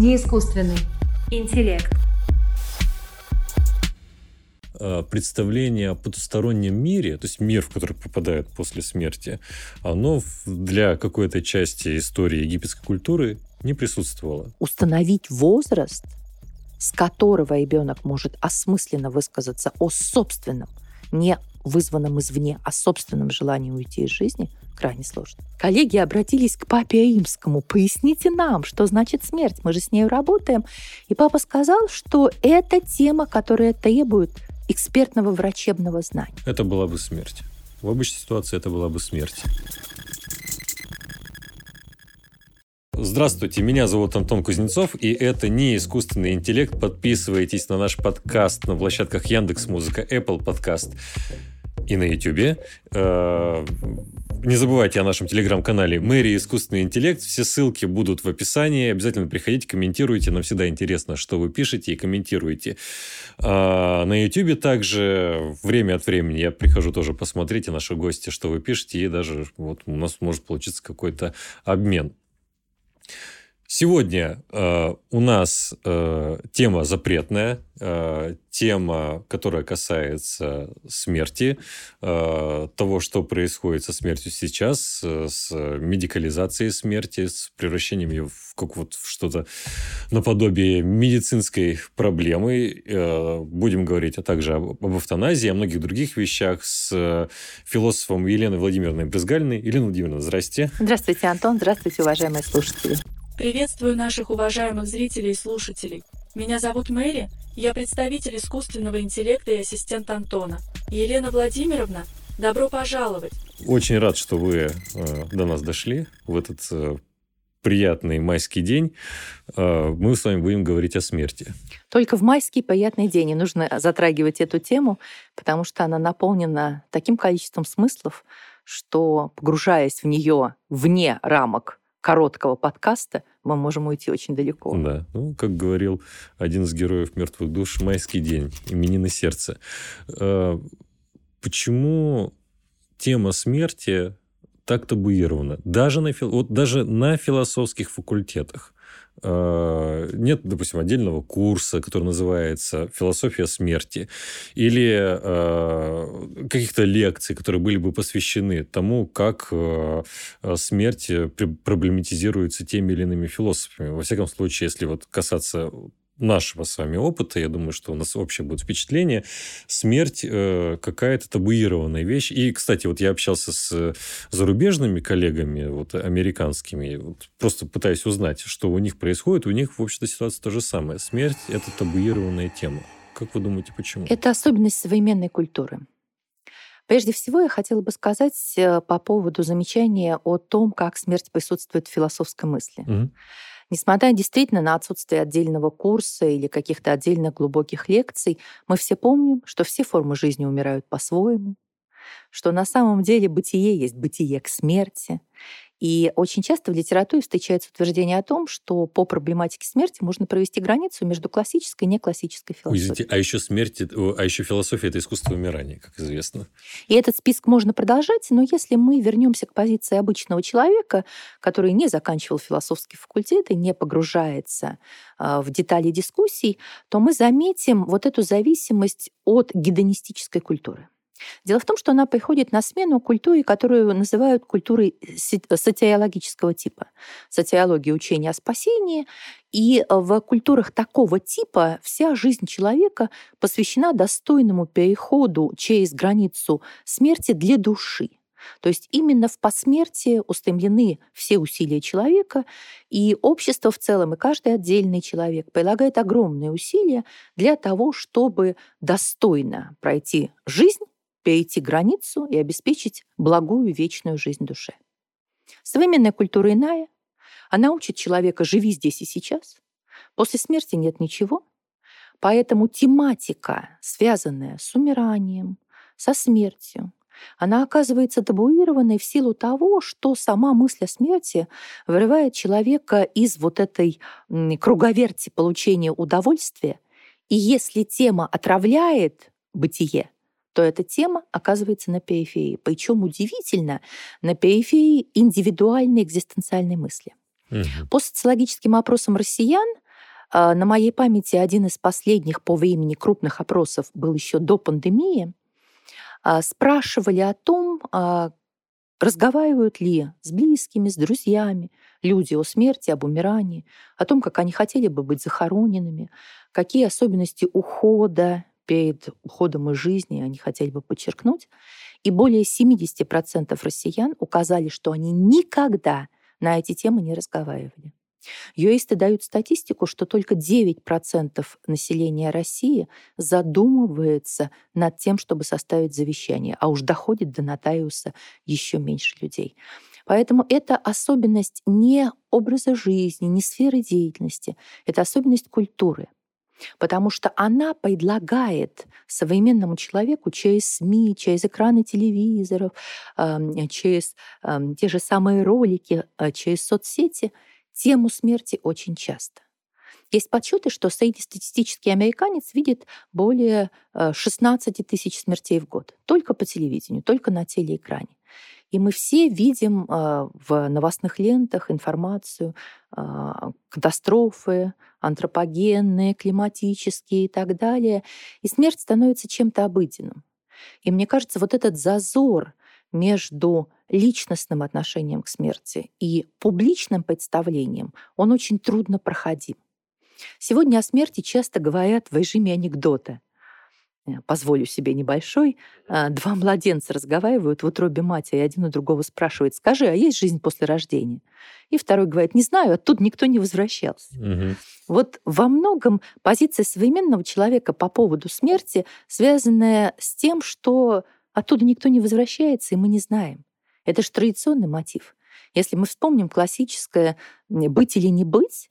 Не искусственный. Интеллект. Э, представление о потустороннем мире, то есть мир, в который попадает после смерти, оно для какой-то части истории египетской культуры не присутствовало. Установить возраст, с которого ребенок может осмысленно высказаться о собственном, не вызванном извне, а собственном желании уйти из жизни, крайне сложно. Коллеги обратились к папе Римскому. Поясните нам, что значит смерть. Мы же с ней работаем. И папа сказал, что это тема, которая требует экспертного врачебного знания. Это была бы смерть. В обычной ситуации это была бы смерть. Здравствуйте, меня зовут Антон Кузнецов, и это не искусственный интеллект. Подписывайтесь на наш подкаст на площадках Яндекс Музыка, Apple Подкаст и на YouTube. Не забывайте о нашем телеграм-канале Мэри Искусственный интеллект. Все ссылки будут в описании. Обязательно приходите, комментируйте. Нам всегда интересно, что вы пишете и комментируете. А на YouTube также время от времени я прихожу тоже посмотреть, и наши гости, что вы пишете, и даже вот у нас может получиться какой-то обмен. Сегодня э, у нас э, тема запретная, э, тема, которая касается смерти, э, того, что происходит со смертью сейчас, э, с медикализацией смерти, с превращением ее в, как вот, в что-то наподобие медицинской проблемы. Э, будем говорить а также об, об эвтаназии, о многих других вещах с философом Еленой Владимировной Брызгальной. Елена Владимировна, здрасте. Здравствуйте, Антон. Здравствуйте, уважаемые слушатели. Приветствую наших уважаемых зрителей и слушателей. Меня зовут Мэри, я представитель искусственного интеллекта и ассистент Антона. Елена Владимировна, добро пожаловать. Очень рад, что вы э, до нас дошли в этот э, приятный майский день. Э, мы с вами будем говорить о смерти. Только в майский приятный день не нужно затрагивать эту тему, потому что она наполнена таким количеством смыслов, что, погружаясь в нее вне рамок короткого подкаста мы можем уйти очень далеко. Да, ну, как говорил один из героев «Мертвых душ», «Майский день», именины сердца. А, почему тема смерти так табуирована? Даже на, вот даже на философских факультетах. Э, нет, допустим, отдельного курса, который называется «Философия смерти», или э, каких-то лекций, которые были бы посвящены тому, как э, смерть проблематизируется теми или иными философами. Во всяком случае, если вот касаться нашего с вами опыта, я думаю, что у нас общее будет впечатление, смерть э, какая-то табуированная вещь. И, кстати, вот я общался с зарубежными коллегами, вот американскими, вот, просто пытаясь узнать, что у них происходит. У них, в общем-то, ситуация та же самая. Смерть – это табуированная тема. Как вы думаете, почему? Это особенность современной культуры. Прежде всего, я хотела бы сказать э, по поводу замечания о том, как смерть присутствует в философской мысли. Угу. Несмотря действительно на отсутствие отдельного курса или каких-то отдельных глубоких лекций, мы все помним, что все формы жизни умирают по-своему, что на самом деле бытие есть бытие к смерти, и очень часто в литературе встречается утверждение о том, что по проблематике смерти можно провести границу между классической и неклассической философией. Извините, а еще смерть, а еще философия – это искусство умирания, как известно. И этот список можно продолжать, но если мы вернемся к позиции обычного человека, который не заканчивал философский факультет и не погружается а, в детали дискуссий, то мы заметим вот эту зависимость от гедонистической культуры. Дело в том, что она приходит на смену культуре, которую называют культурой социологического типа. Социология учения о спасении. И в культурах такого типа вся жизнь человека посвящена достойному переходу через границу смерти для души. То есть именно в посмертии устремлены все усилия человека, и общество в целом, и каждый отдельный человек прилагает огромные усилия для того, чтобы достойно пройти жизнь перейти границу и обеспечить благую вечную жизнь душе. Современная культура иная. Она учит человека «живи здесь и сейчас». После смерти нет ничего. Поэтому тематика, связанная с умиранием, со смертью, она оказывается табуированной в силу того, что сама мысль о смерти вырывает человека из вот этой круговерти получения удовольствия. И если тема отравляет бытие, то эта тема оказывается на периферии. Причем удивительно, на периферии индивидуальной экзистенциальной мысли. Угу. По социологическим опросам россиян А, на моей памяти один из последних по времени крупных опросов был еще до пандемии. А, спрашивали о том, а, разговаривают ли с близкими, с друзьями люди о смерти, об умирании, о том, как они хотели бы быть захороненными, какие особенности ухода перед уходом из жизни они хотели бы подчеркнуть. И более 70% россиян указали, что они никогда на эти темы не разговаривали. Юристы дают статистику, что только 9% населения России задумывается над тем, чтобы составить завещание, а уж доходит до нотариуса еще меньше людей. Поэтому это особенность не образа жизни, не сферы деятельности, это особенность культуры — потому что она предлагает современному человеку через СМИ, через экраны телевизоров, через те же самые ролики, э, через соцсети тему смерти очень часто. Есть подсчеты, что среднестатистический американец видит более 16 э, тысяч смертей в год только по телевидению, только на телеэкране. И мы все видим э, в новостных лентах информацию, э, катастрофы антропогенные, климатические и так далее. И смерть становится чем-то обыденным. И мне кажется, вот этот зазор между личностным отношением к смерти и публичным представлением, он очень трудно проходим. Сегодня о смерти часто говорят в режиме анекдота. Э, позволю себе небольшой. А, два младенца разговаривают в утробе матери, и один у другого спрашивает, скажи, а есть жизнь после рождения? И второй говорит, не знаю, оттуда никто не возвращался. Угу. Вот во многом позиция современного человека по поводу смерти связанная с тем, что оттуда никто не возвращается, и мы не знаем. Это же традиционный мотив. Если мы вспомним классическое «быть или не быть»,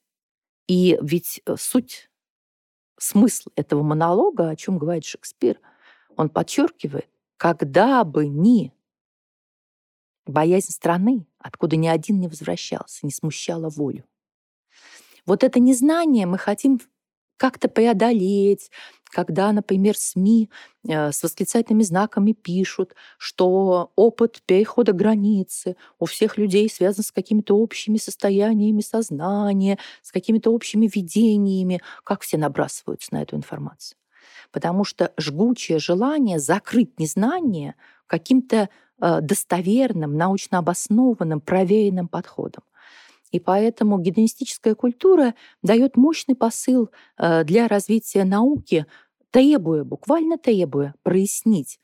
и ведь э, суть, смысл этого монолога, о чем говорит Шекспир, он подчеркивает, когда бы ни боязнь страны, откуда ни один не возвращался, не смущала волю. Вот это незнание мы хотим как-то преодолеть, когда, например, СМИ э, с восклицательными знаками пишут, что опыт перехода границы у всех людей связан с какими-то общими состояниями сознания, с какими-то общими видениями, как все набрасываются на эту информацию. Потому что жгучее желание закрыть незнание каким-то э, достоверным, научно обоснованным, проверенным подходом. И поэтому гедонистическая культура дает мощный посыл э, для развития науки, требуя, буквально требуя, прояснить,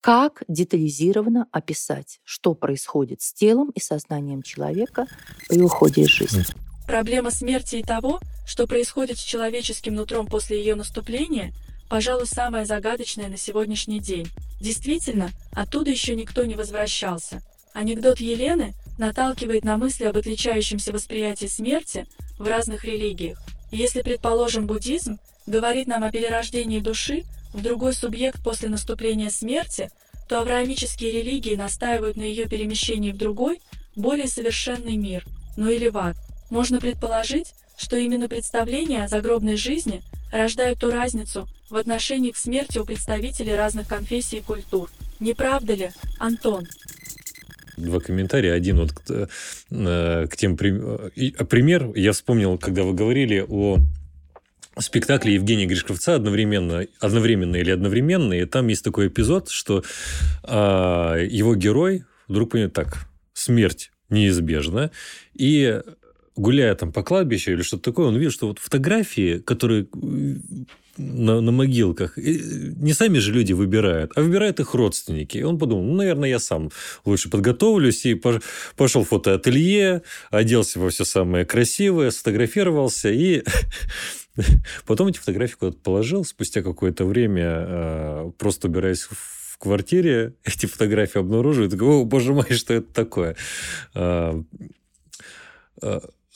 как детализированно описать, что происходит с телом и сознанием человека при уходе из жизни. Проблема смерти и того, что происходит с человеческим нутром после ее наступления, пожалуй, самая загадочная на сегодняшний день. Действительно, оттуда еще никто не возвращался. Анекдот Елены наталкивает на мысли об отличающемся восприятии смерти в разных религиях. Если, предположим, буддизм говорит нам о перерождении души в другой субъект после наступления смерти, то авраамические религии настаивают на ее перемещении в другой, более совершенный мир, ну или в ад. Можно предположить, что именно представления о загробной жизни рождают ту разницу в отношении к смерти у представителей разных конфессий и культур. Не правда ли, Антон? Два комментария. Один вот к, э, к тем... А пример я вспомнил, когда вы говорили о спектакле Евгения Гришковца одновременно, одновременно или одновременно, и там есть такой эпизод, что а, его герой вдруг понимает так, смерть неизбежна, и гуляя там по кладбищу или что-то такое, он видит, что вот фотографии, которые на, на могилках, не сами же люди выбирают, а выбирают их родственники. И он подумал, ну, наверное, я сам лучше подготовлюсь. И пошел в фотоателье, оделся во все самое красивое, сфотографировался. И потом эти фотографии куда-то положил. Спустя какое-то время, а, просто убираясь в квартире, эти фотографии обнаружил. И о, боже мой, что это такое?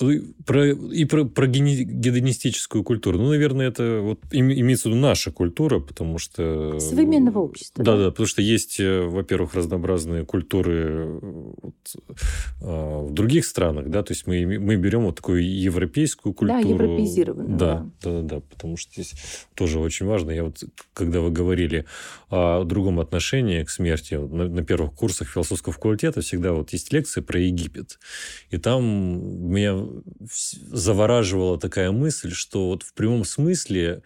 А, про, и про, про гедонистическую культуру. Ну, наверное, это вот имеется в виду наша культура, потому что... Современного общества. Да, да, потому что есть, э, во-первых, разнообразные культуры э, вот, а, в других странах, да, то есть мы, мы берем вот такую европейскую культуру. Да, европеизированную. Да, да, да, да, потому что здесь тоже очень важно. Я вот, когда вы говорили о другом отношении к смерти, на, на первых курсах философского факультета всегда вот есть лекции про Египет. И там меня завораживала такая мысль, что вот в прямом смысле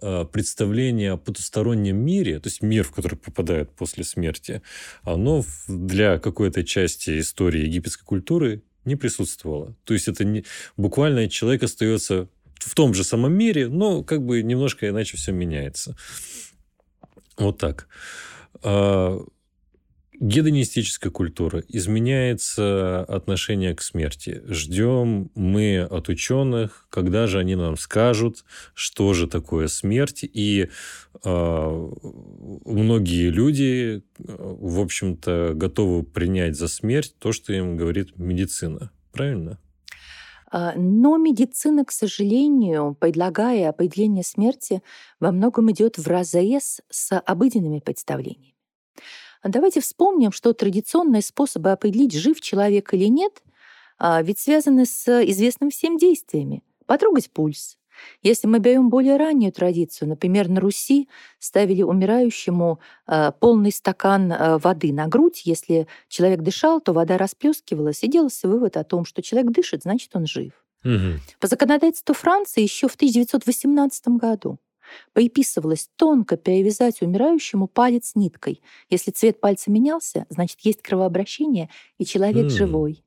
э, представление о потустороннем мире, то есть мир, в который попадает после смерти, оно для какой-то части истории египетской культуры не присутствовало. То есть это не, буквально человек остается в том же самом мире, но как бы немножко иначе все меняется. Вот так. Гедонистическая культура, изменяется отношение к смерти. Ждем мы от ученых, когда же они нам скажут, что же такое смерть. И э, многие люди, в общем-то, готовы принять за смерть то, что им говорит медицина. Правильно? А, но медицина, к сожалению, предлагая определение смерти, во многом идет в разрез с обыденными представлениями. Давайте вспомним, что традиционные способы определить, жив человек или нет, а, ведь связаны с известными всем действиями. Потрогать пульс. Если мы берем более раннюю традицию, например, на Руси ставили умирающему а, полный стакан а, воды на грудь. Если человек дышал, то вода расплескивалась, и делался вывод о том, что человек дышит, значит, он жив. Угу. По законодательству Франции еще в 1918 году Поиписывалось тонко перевязать умирающему палец ниткой. Если цвет пальца менялся, значит, есть кровообращение, и человек mm. живой.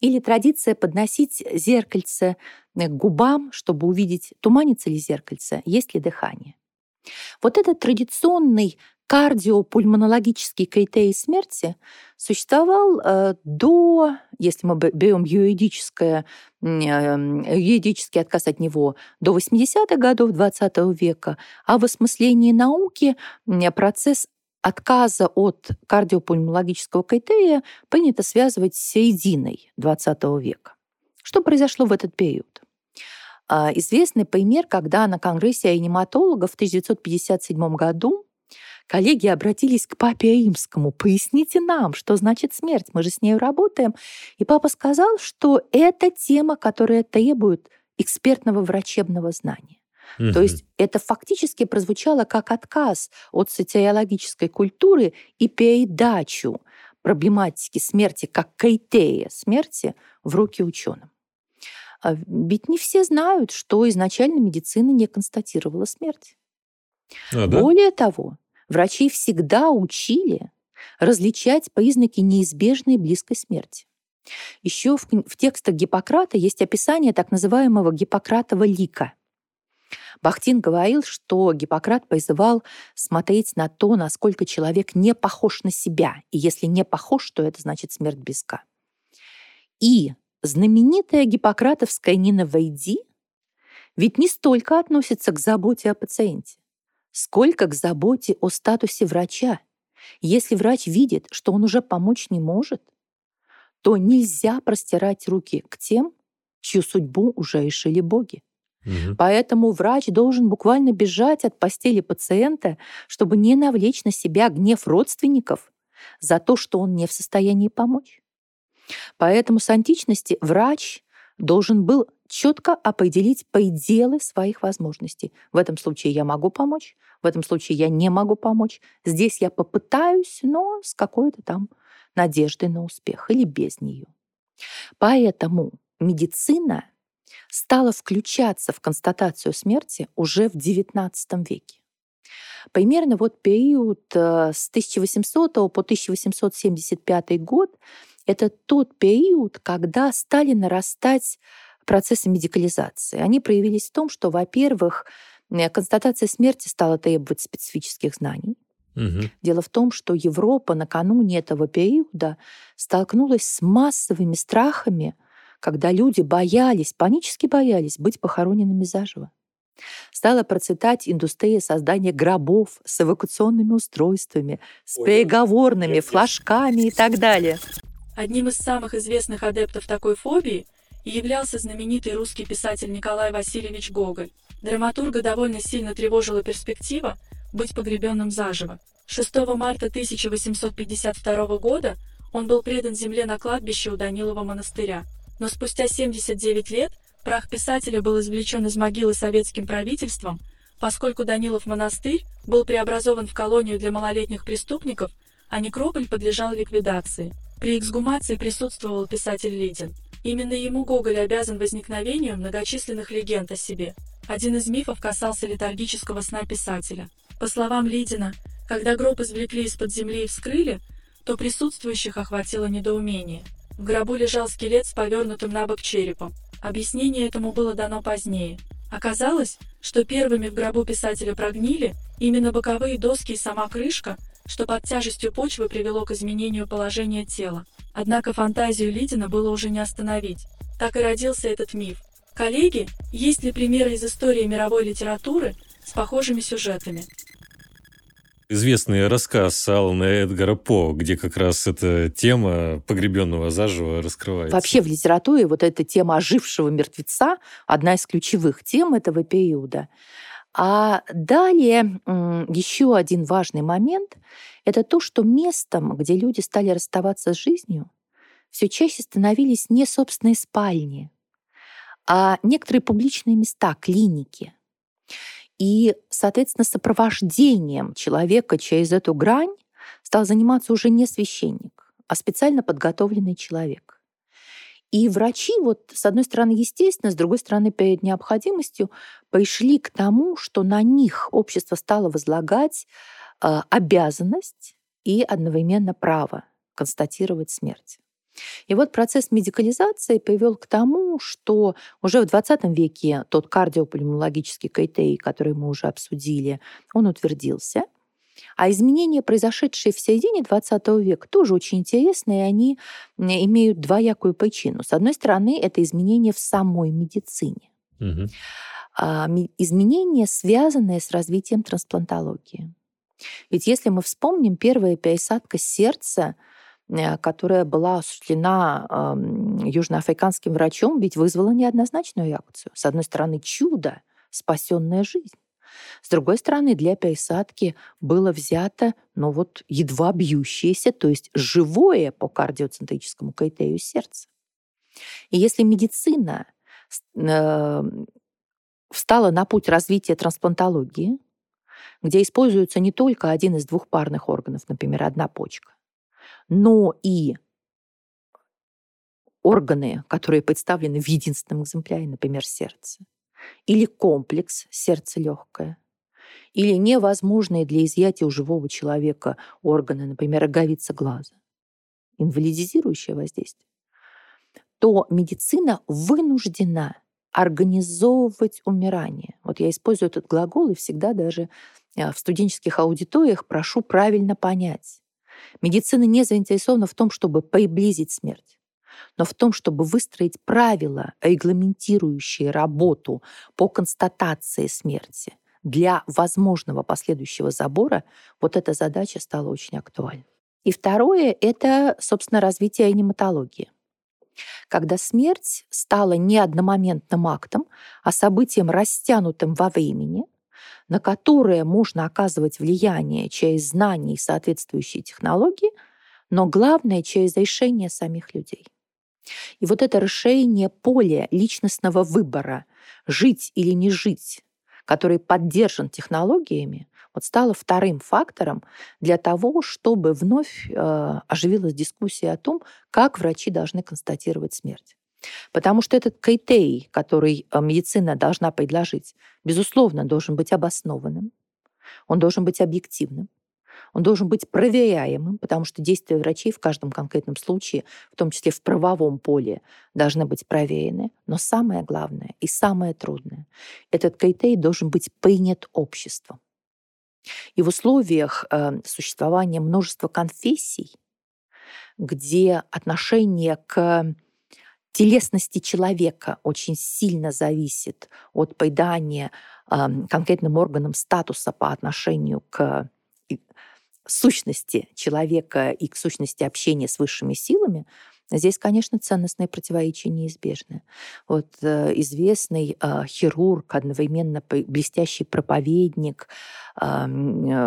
Или традиция подносить зеркальце к губам, чтобы увидеть, туманится ли зеркальце, есть ли дыхание. Вот этот традиционный кардиопульмонологический критерий смерти существовал э, до, если мы берем юридическое, э, юридический отказ от него, до 80-х годов XX века, а в осмыслении науки процесс отказа от кардиопульмонологического критерия принято связывать с серединой XX века. Что произошло в этот период? А, известный пример, когда на Конгрессе реаниматологов в 1957 году коллеги обратились к папе Римскому. «Поясните нам, что значит смерть, мы же с ней работаем». И папа сказал, что это тема, которая требует экспертного врачебного знания. Угу. То есть это фактически прозвучало как отказ от социологической культуры и передачу проблематики смерти как критерия смерти в руки ученым. А ведь не все знают, что изначально медицина не констатировала смерть. А, да? Более того, врачи всегда учили различать признаки неизбежной близкой смерти. Еще в, в текстах Гиппократа есть описание так называемого Гиппократова лика. Бахтин говорил, что Гиппократ призывал смотреть на то, насколько человек не похож на себя. И если не похож, то это значит смерть близка. И знаменитая гиппократовская «Нина Войди» ведь не столько относится к заботе о пациенте, сколько к заботе о статусе врача. Если врач видит, что он уже помочь не может, то нельзя простирать руки к тем, чью судьбу уже решили боги. Угу. Поэтому врач должен буквально бежать от постели пациента, чтобы не навлечь на себя гнев родственников за то, что он не в состоянии помочь. Поэтому с античности врач должен был четко определить пределы своих возможностей. В этом случае я могу помочь, в этом случае я не могу помочь. Здесь я попытаюсь, но с какой-то там надеждой на успех или без нее. Поэтому медицина стала включаться в констатацию смерти уже в XIX веке. Примерно вот период э, с 1800 по 1875 год это тот период, когда стали нарастать процессы медикализации. Они проявились в том, что, во-первых, э, констатация смерти стала требовать специфических знаний. Угу. Дело в том, что Европа накануне этого периода столкнулась с массовыми страхами, когда люди боялись, панически боялись быть похороненными заживо. Стала процветать индустрия создания гробов с эвакуационными устройствами, с переговорными, флажками и так далее. Одним из самых известных адептов такой фобии являлся знаменитый русский писатель Николай Васильевич Гоголь. Драматурга довольно сильно тревожила перспектива быть погребенным заживо. 6 марта 1852 года он был предан земле на кладбище у Данилова монастыря. Но спустя 79 лет прах писателя был извлечен из могилы советским правительством, поскольку Данилов монастырь был преобразован в колонию для малолетних преступников, а некрополь подлежал ликвидации. При эксгумации присутствовал писатель Лидин. Именно ему Гоголь обязан возникновению многочисленных легенд о себе. Один из мифов касался летаргического сна писателя. По словам Лидина, когда гроб извлекли из-под земли и вскрыли, то присутствующих охватило недоумение. В гробу лежал скелет с повернутым на бок черепом. Объяснение этому было дано позднее. Оказалось, что первыми в гробу писателя прогнили именно боковые доски и сама крышка, что под тяжестью почвы привело к изменению положения тела. Однако фантазию Лидина было уже не остановить. Так и родился этот миф. Коллеги, есть ли примеры из истории мировой литературы с похожими сюжетами? Известный рассказ Алана Эдгара По, где как раз эта тема погребенного заживо раскрывается. Вообще в литературе вот эта тема ожившего мертвеца одна из ключевых тем этого периода. А далее еще один важный момент – это то, что местом, где люди стали расставаться с жизнью, все чаще становились не собственные спальни, а некоторые публичные места, клиники. И, соответственно, сопровождением человека через эту грань стал заниматься уже не священник, а специально подготовленный человек. И врачи, вот с одной стороны, естественно, с другой стороны, перед необходимостью пришли к тому, что на них общество стало возлагать э, обязанность и одновременно право констатировать смерть. И вот процесс медикализации привел к тому, что уже в 20 веке тот кардиопульмонологический критерий, который мы уже обсудили, он утвердился. А изменения, произошедшие в середине 20 века, тоже очень интересные, и они имеют двоякую причину. С одной стороны, это изменения в самой медицине. Угу. Изменения, связанные с развитием трансплантологии. Ведь если мы вспомним, первая пересадка сердца – которая была осуществлена южноафриканским врачом, ведь вызвала неоднозначную реакцию. С одной стороны, чудо, спасенная жизнь. С другой стороны, для пересадки было взято, ну вот, едва бьющееся, то есть живое по кардиоцентрическому критерию сердце. И если медицина э, встала на путь развития трансплантологии, где используется не только один из двух парных органов, например, одна почка, но и органы, которые представлены в единственном экземпляре, например, сердце, или комплекс сердце легкое, или невозможные для изъятия у живого человека органы, например, роговица глаза, инвалидизирующее воздействие, то медицина вынуждена организовывать умирание. Вот я использую этот глагол и всегда даже э, в студенческих аудиториях прошу правильно понять. Медицина не заинтересована в том, чтобы приблизить смерть, но в том, чтобы выстроить правила, регламентирующие работу по констатации смерти для возможного последующего забора, вот эта задача стала очень актуальной. И второе — это, собственно, развитие аниматологии. Когда смерть стала не одномоментным актом, а событием, растянутым во времени — на которые можно оказывать влияние через знания и соответствующие технологии, но главное через решение самих людей. И вот это решение поля личностного выбора, жить или не жить, который поддержан технологиями, вот стало вторым фактором для того, чтобы вновь э, оживилась дискуссия о том, как врачи должны констатировать смерть. Потому что этот критерий, который э, медицина должна предложить, безусловно, должен быть обоснованным, он должен быть объективным, он должен быть проверяемым, потому что действия врачей в каждом конкретном случае, в том числе в правовом поле, должны быть проверены. Но самое главное и самое трудное, этот критерий должен быть принят обществом. И в условиях э, существования множества конфессий, где отношение к телесности человека очень сильно зависит от придания э, конкретным органам статуса по отношению к сущности человека и к сущности общения с высшими силами, Здесь, конечно, ценностные противоречия неизбежны. Вот э, известный э, хирург, одновременно блестящий проповедник э,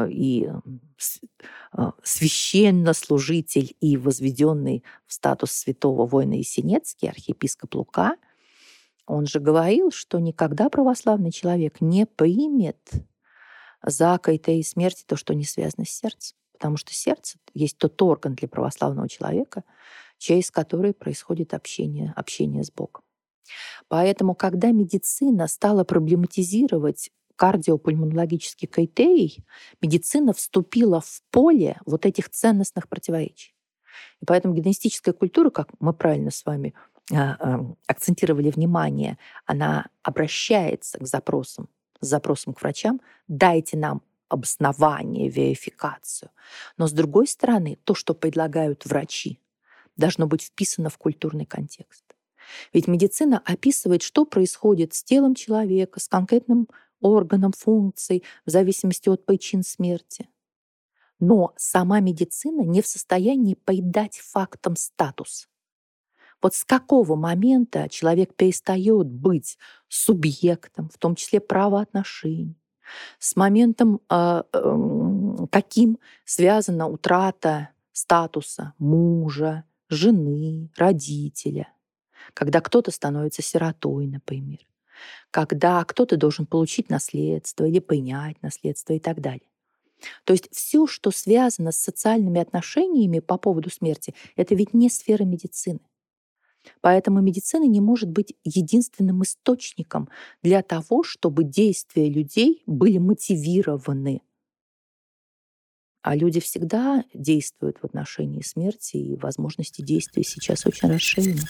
и э, священнослужитель и возведенный в статус святого воина Есенецкий, архиепископ Лука, он же говорил, что никогда православный человек не примет за кайтой смерти то, что не связано с сердцем потому что сердце есть тот орган для православного человека, через который происходит общение, общение с Богом. Поэтому, когда медицина стала проблематизировать кардиопульмонологический критерий, медицина вступила в поле вот этих ценностных противоречий. И поэтому гедонистическая культура, как мы правильно с вами а, а, акцентировали внимание, она обращается к запросам, с запросом к врачам, дайте нам обоснование, верификацию. Но с другой стороны, то, что предлагают врачи, должно быть вписано в культурный контекст. Ведь медицина описывает, что происходит с телом человека, с конкретным органом, функцией, в зависимости от причин смерти. Но сама медицина не в состоянии придать фактам статус. Вот с какого момента человек перестает быть субъектом, в том числе правоотношений, с моментом, э, э, каким связана утрата статуса мужа, жены, родителя, когда кто-то становится сиротой, например, когда кто-то должен получить наследство или принять наследство и так далее. То есть все, что связано с социальными отношениями по поводу смерти, это ведь не сфера медицины. Поэтому медицина не может быть единственным источником для того, чтобы действия людей были мотивированы. А люди всегда действуют в отношении смерти, и возможности действия сейчас очень расширены.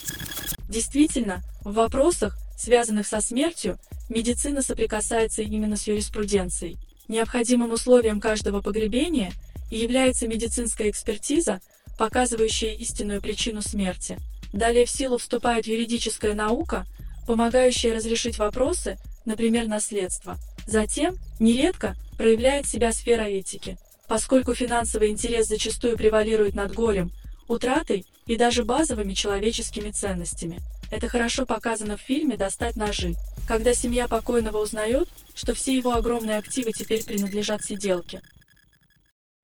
Действительно, в вопросах, связанных со смертью, медицина соприкасается именно с юриспруденцией. Необходимым условием каждого погребения является медицинская экспертиза, показывающая истинную причину смерти – Далее в силу вступает юридическая наука, помогающая разрешить вопросы, например, наследства. Затем, нередко, проявляет себя сфера этики, поскольку финансовый интерес зачастую превалирует над горем, утратой и даже базовыми человеческими ценностями. Это хорошо показано в фильме «Достать ножи», когда семья покойного узнает, что все его огромные активы теперь принадлежат сиделке.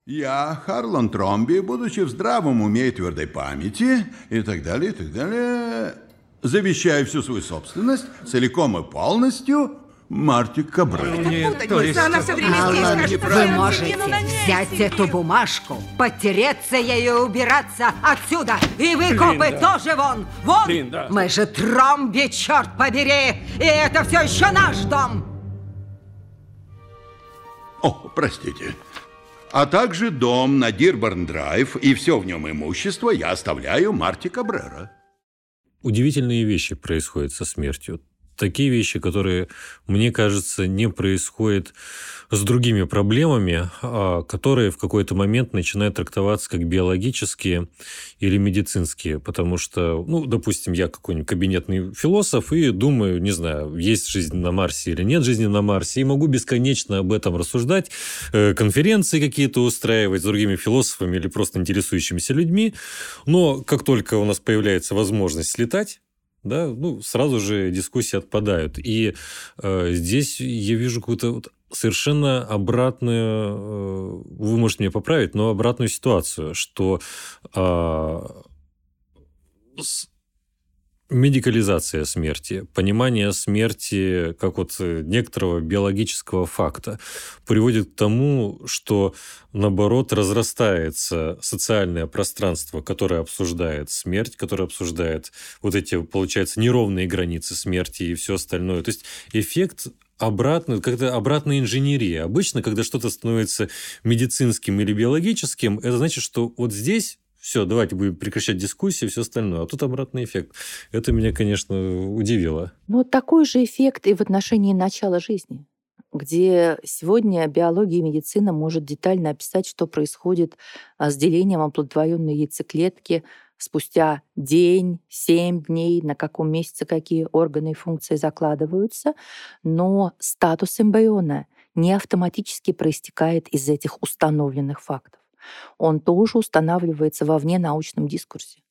Я, Харлан Тромби, будучи в здравом уме и твердой памяти, и так далее, и так далее, завещаю всю свою собственность целиком и полностью Марти Кабре. То есть... Она все время здесь, Вы можете взять эту бумажку, потереться ею и убираться отсюда. И вы, копы, тоже вон. Вон! Линда. Мы же Тромби, черт побери! И это все еще наш дом! О, простите. А также дом на Дирборн-драйв и все в нем имущество я оставляю Марти Кабрера. Удивительные вещи происходят со смертью такие вещи, которые, мне кажется, не происходят с другими проблемами, а, которые в какой-то момент начинают трактоваться как биологические или медицинские. Потому что, ну, допустим, я какой-нибудь кабинетный философ и думаю, не знаю, есть жизнь на Марсе или нет жизни на Марсе, и могу бесконечно об этом рассуждать, э, конференции какие-то устраивать с другими философами или просто интересующимися людьми. Но как только у нас появляется возможность слетать, да, ну, сразу же дискуссии отпадают. И э, здесь я вижу какую-то вот совершенно обратную, э, вы можете меня поправить, но обратную ситуацию, что э, медикализация смерти, понимание смерти как вот некоторого биологического факта приводит к тому, что, наоборот, разрастается социальное пространство, которое обсуждает смерть, которое обсуждает вот эти, получается, неровные границы смерти и все остальное. То есть эффект обратную, как-то обратная инженерия. Обычно, когда что-то становится медицинским или биологическим, это значит, что вот здесь все, давайте будем прекращать дискуссии и все остальное. А тут обратный эффект. Это меня, конечно, удивило. Ну, такой же эффект и в отношении начала жизни где сегодня биология и медицина может детально описать, что происходит а, с делением оплодотворенной яйцеклетки спустя день, семь дней, на каком месяце какие органы и функции закладываются, но статус эмбриона не автоматически проистекает из этих установленных фактов он тоже устанавливается во вненаучном дискурсе.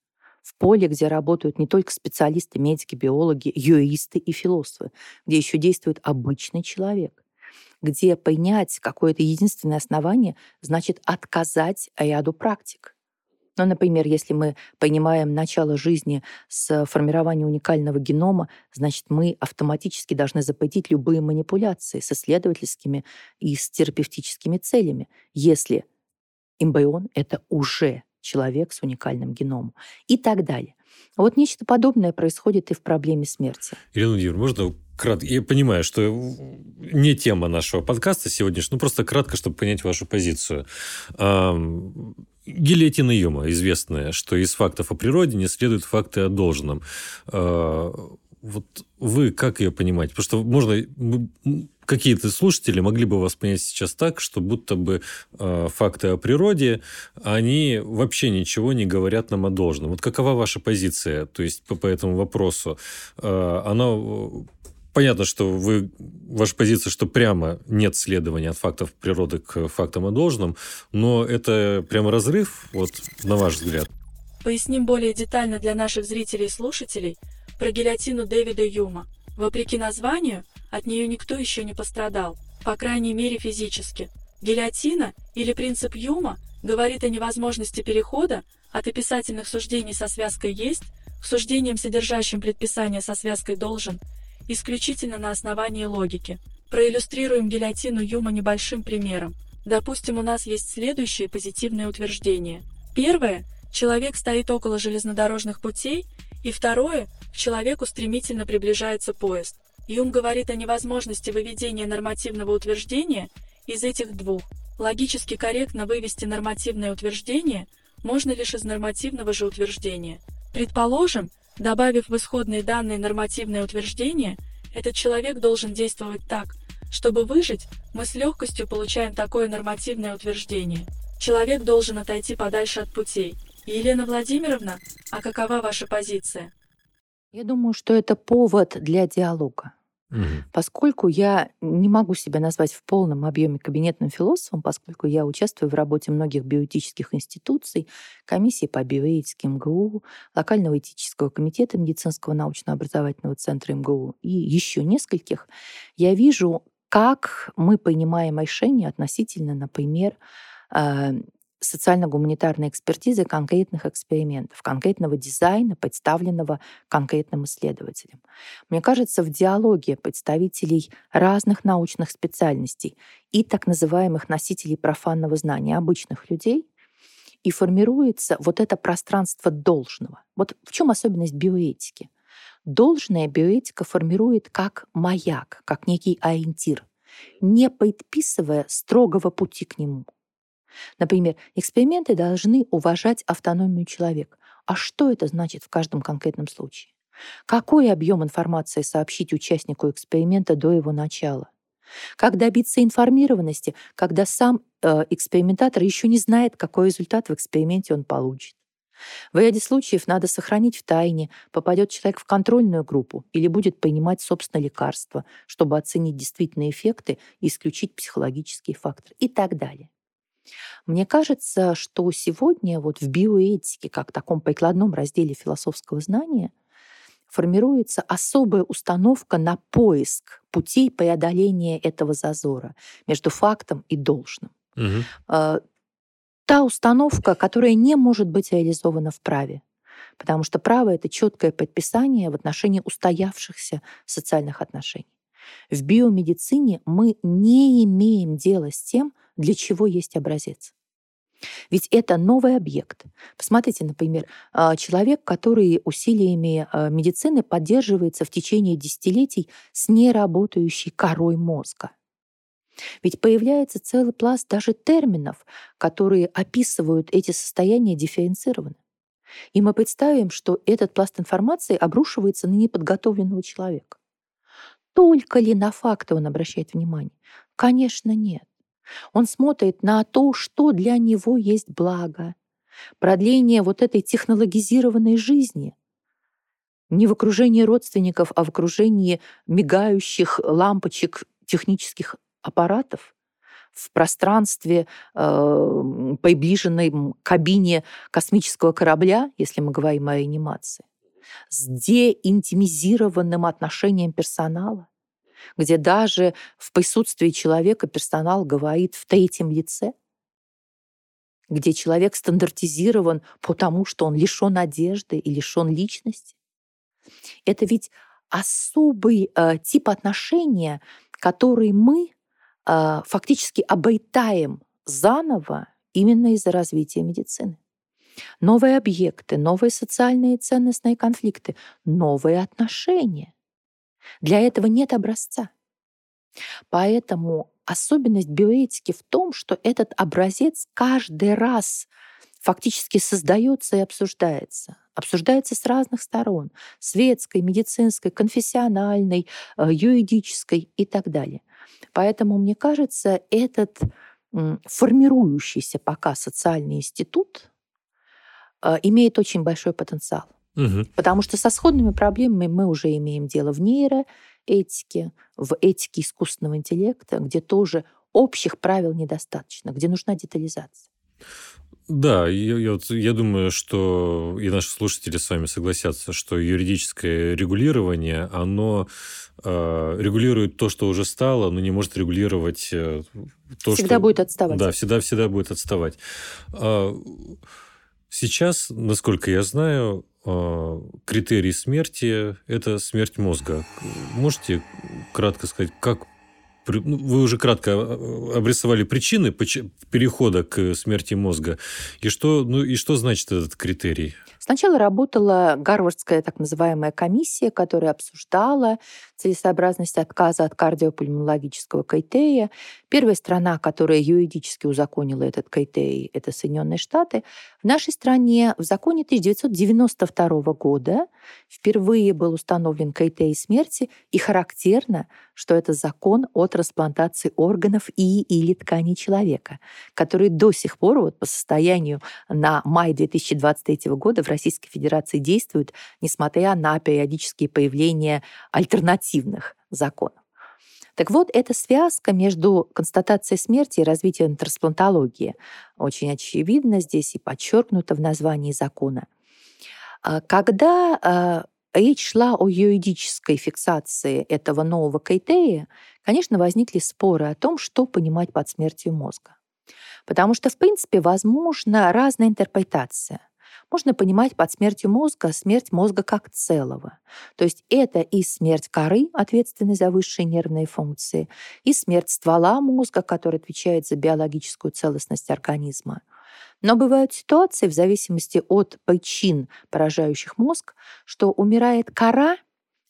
В поле, где работают не только специалисты, медики, биологи, юристы и философы, где еще действует обычный человек, где принять какое-то единственное основание значит отказать ряду практик. Ну, например, если мы понимаем начало жизни с формирования уникального генома, значит, мы автоматически должны запретить любые манипуляции с исследовательскими и с терапевтическими целями, если эмбрион — это уже человек с уникальным геномом и так далее. Вот нечто подобное происходит и в проблеме смерти. Ирина Владимировна, можно кратко? Я понимаю, что не тема нашего подкаста сегодняшнего, ну просто кратко, чтобы понять вашу позицию. Гильотина Юма известная, что из фактов о природе не следуют факты о должном. А, вот вы как ее понимаете? Потому что можно какие-то слушатели могли бы вас понять сейчас так, что будто бы э, факты о природе, они вообще ничего не говорят нам о должном. Вот какова ваша позиция, то есть по, по этому вопросу? Э, она Понятно, что вы, ваша позиция, что прямо нет следования от фактов природы к фактам о должном, но это прямо разрыв, вот на ваш взгляд. Поясним более детально для наших зрителей и слушателей про гильотину Дэвида Юма. Вопреки названию, от нее никто еще не пострадал, по крайней мере физически. Гильотина или принцип Юма говорит о невозможности перехода от описательных суждений со связкой «есть» к суждениям, содержащим предписание со связкой «должен», исключительно на основании логики. Проиллюстрируем гильотину Юма небольшим примером. Допустим, у нас есть следующие позитивные утверждения. Первое. Человек стоит около железнодорожных путей. И второе. К человеку стремительно приближается поезд. Юм говорит о невозможности выведения нормативного утверждения из этих двух. Логически корректно вывести нормативное утверждение можно лишь из нормативного же утверждения. Предположим, добавив в исходные данные нормативное утверждение, этот человек должен действовать так, чтобы выжить, мы с легкостью получаем такое нормативное утверждение. Человек должен отойти подальше от путей. Елена Владимировна, а какова ваша позиция? Я думаю, что это повод для диалога. Угу. Поскольку я не могу себя назвать в полном объеме кабинетным философом, поскольку я участвую в работе многих биоэтических институций, комиссии по биоэтике МГУ, локального этического комитета медицинского научно-образовательного центра МГУ и еще нескольких, я вижу, как мы принимаем решения относительно, например, э, социально-гуманитарной экспертизы конкретных экспериментов, конкретного дизайна, представленного конкретным исследователем. Мне кажется, в диалоге представителей разных научных специальностей и так называемых носителей профанного знания, обычных людей, и формируется вот это пространство должного. Вот в чем особенность биоэтики? Должная биоэтика формирует как маяк, как некий ориентир, не предписывая строгого пути к нему. Например, эксперименты должны уважать автономию человека. А что это значит в каждом конкретном случае? Какой объем информации сообщить участнику эксперимента до его начала? Как добиться информированности, когда сам э, экспериментатор еще не знает, какой результат в эксперименте он получит? В ряде случаев надо сохранить в тайне, попадет человек в контрольную группу или будет принимать собственное лекарство, чтобы оценить действительные эффекты и исключить психологические факторы и так далее. Мне кажется, что сегодня вот в биоэтике, как в таком прикладном разделе философского знания, формируется особая установка на поиск путей преодоления этого зазора между фактом и должным. Угу. Та установка, которая не может быть реализована в праве. Потому что право — это четкое предписание в отношении устоявшихся социальных отношений. В биомедицине мы не имеем дела с тем, для чего есть образец. Ведь это новый объект. Посмотрите, например, а, человек, который усилиями а, медицины поддерживается в течение десятилетий с неработающей корой мозга. Ведь появляется целый пласт даже терминов, которые описывают эти состояния дифференцированно. И мы представим, что этот пласт информации обрушивается на неподготовленного человека. Только ли на факты он обращает внимание? Конечно, нет. Он смотрит на то, что для него есть благо. Продление вот этой технологизированной жизни. Не в окружении родственников, а в окружении мигающих лампочек технических аппаратов, в пространстве, э, приближенной кабине космического корабля, если мы говорим о реанимации, с деинтимизированным отношением персонала, где даже в присутствии человека персонал говорит в третьем лице, где человек стандартизирован потому, что он лишен одежды и лишен личности. Это ведь особый э, тип отношения, который мы э, фактически обретаем заново именно из-за развития медицины. Новые объекты, новые социальные ценностные конфликты, новые отношения. Для этого нет образца. Поэтому особенность биоэтики в том, что этот образец каждый раз фактически создается и обсуждается. Обсуждается с разных сторон. Светской, медицинской, конфессиональной, э, юридической и так далее. Поэтому, мне кажется, этот формирующийся пока социальный институт э, имеет очень большой потенциал. Угу. Потому что со сходными проблемами мы уже имеем дело в нейроэтике, в этике искусственного интеллекта, где тоже общих правил недостаточно, где нужна детализация. Да, я, я, я думаю, что и наши слушатели с вами согласятся, что юридическое регулирование, оно э, регулирует то, что уже стало, но не может регулировать э, то, всегда что... будет отставать. Да, всегда, всегда будет отставать. А, сейчас, насколько я знаю, э, критерий смерти – это смерть мозга. Можете кратко сказать, как ну, вы уже кратко обрисовали причины перехода к смерти мозга. И что, ну, и что значит этот критерий? Сначала работала Гарвардская так называемая комиссия, которая обсуждала целесообразность отказа от кардиопульмонологического КТИ. Первая страна, которая юридически узаконила этот КТИ, это Соединенные Штаты. В нашей стране в законе 1992 года впервые был установлен КТИ смерти, и характерно, что это закон о трансплантации органов и или тканей человека, который до сих пор вот по состоянию на май 2023 года в Российской Федерации действуют, несмотря на периодические появления альтернативных законов. Так вот, эта связка между констатацией смерти и развитием трансплантологии очень очевидна здесь и подчеркнута в названии закона. А когда а, речь шла о юридической фиксации этого нового критерия, конечно, возникли споры о том, что понимать под смертью мозга. Потому что, в принципе, возможна разная интерпретация – можно понимать под смертью мозга смерть мозга как целого. То есть это и смерть коры, ответственной за высшие нервные функции, и смерть ствола мозга, который отвечает за биологическую целостность организма. Но бывают ситуации, в зависимости от причин, поражающих мозг, что умирает кора,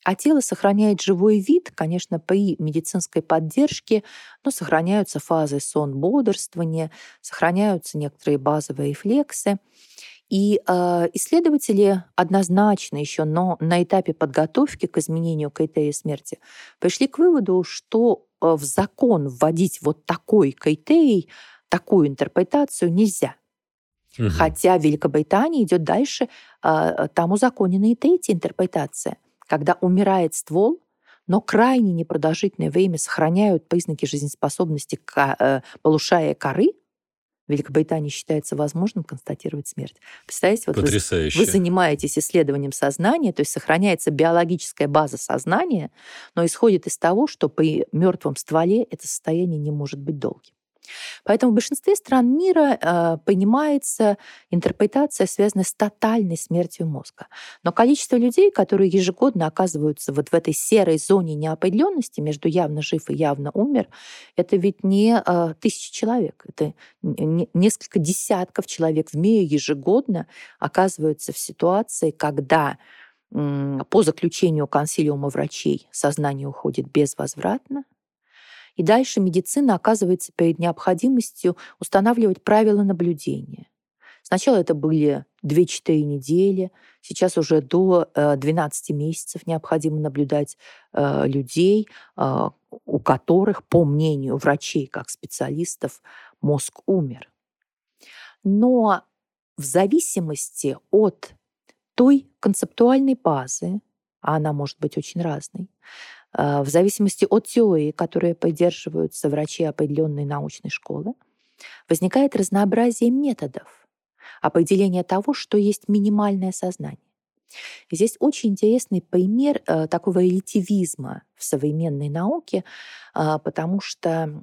а тело сохраняет живой вид, конечно, при медицинской поддержке, но сохраняются фазы сон-бодрствования, сохраняются некоторые базовые рефлексы. И э, исследователи однозначно еще, но на этапе подготовки к изменению критерия смерти пришли к выводу, что э, в закон вводить вот такой критерий, такую интерпретацию нельзя. Угу. Хотя в Великобритании идет дальше, э, там узаконена и третья интерпретация, когда умирает ствол, но крайне непродолжительное время сохраняют признаки жизнеспособности э, полушария коры, в Великобритании считается возможным констатировать смерть. Представляете, вот Потрясающе. Вы, вы занимаетесь исследованием сознания, то есть сохраняется биологическая база сознания, но исходит из того, что при мертвом стволе это состояние не может быть долгим. Поэтому в большинстве стран мира э, понимается интерпретация, связанная с тотальной смертью мозга. Но количество людей, которые ежегодно оказываются вот в этой серой зоне неопределенности между явно жив и явно умер, это ведь не э, тысячи человек, это не, несколько десятков человек в мире ежегодно оказываются в ситуации, когда по заключению консилиума врачей сознание уходит безвозвратно, и дальше медицина оказывается перед необходимостью устанавливать правила наблюдения. Сначала это были 2-4 недели, сейчас уже до 12 э, месяцев необходимо наблюдать э, людей, э, у которых, по мнению врачей как специалистов, мозг умер. Но в зависимости от той концептуальной базы, а она может быть очень разной, в зависимости от теории, которые поддерживаются врачи определенной научной школы, возникает разнообразие методов определения того, что есть минимальное сознание. Здесь очень интересный пример э, такого релятивизма в современной науке, э, потому что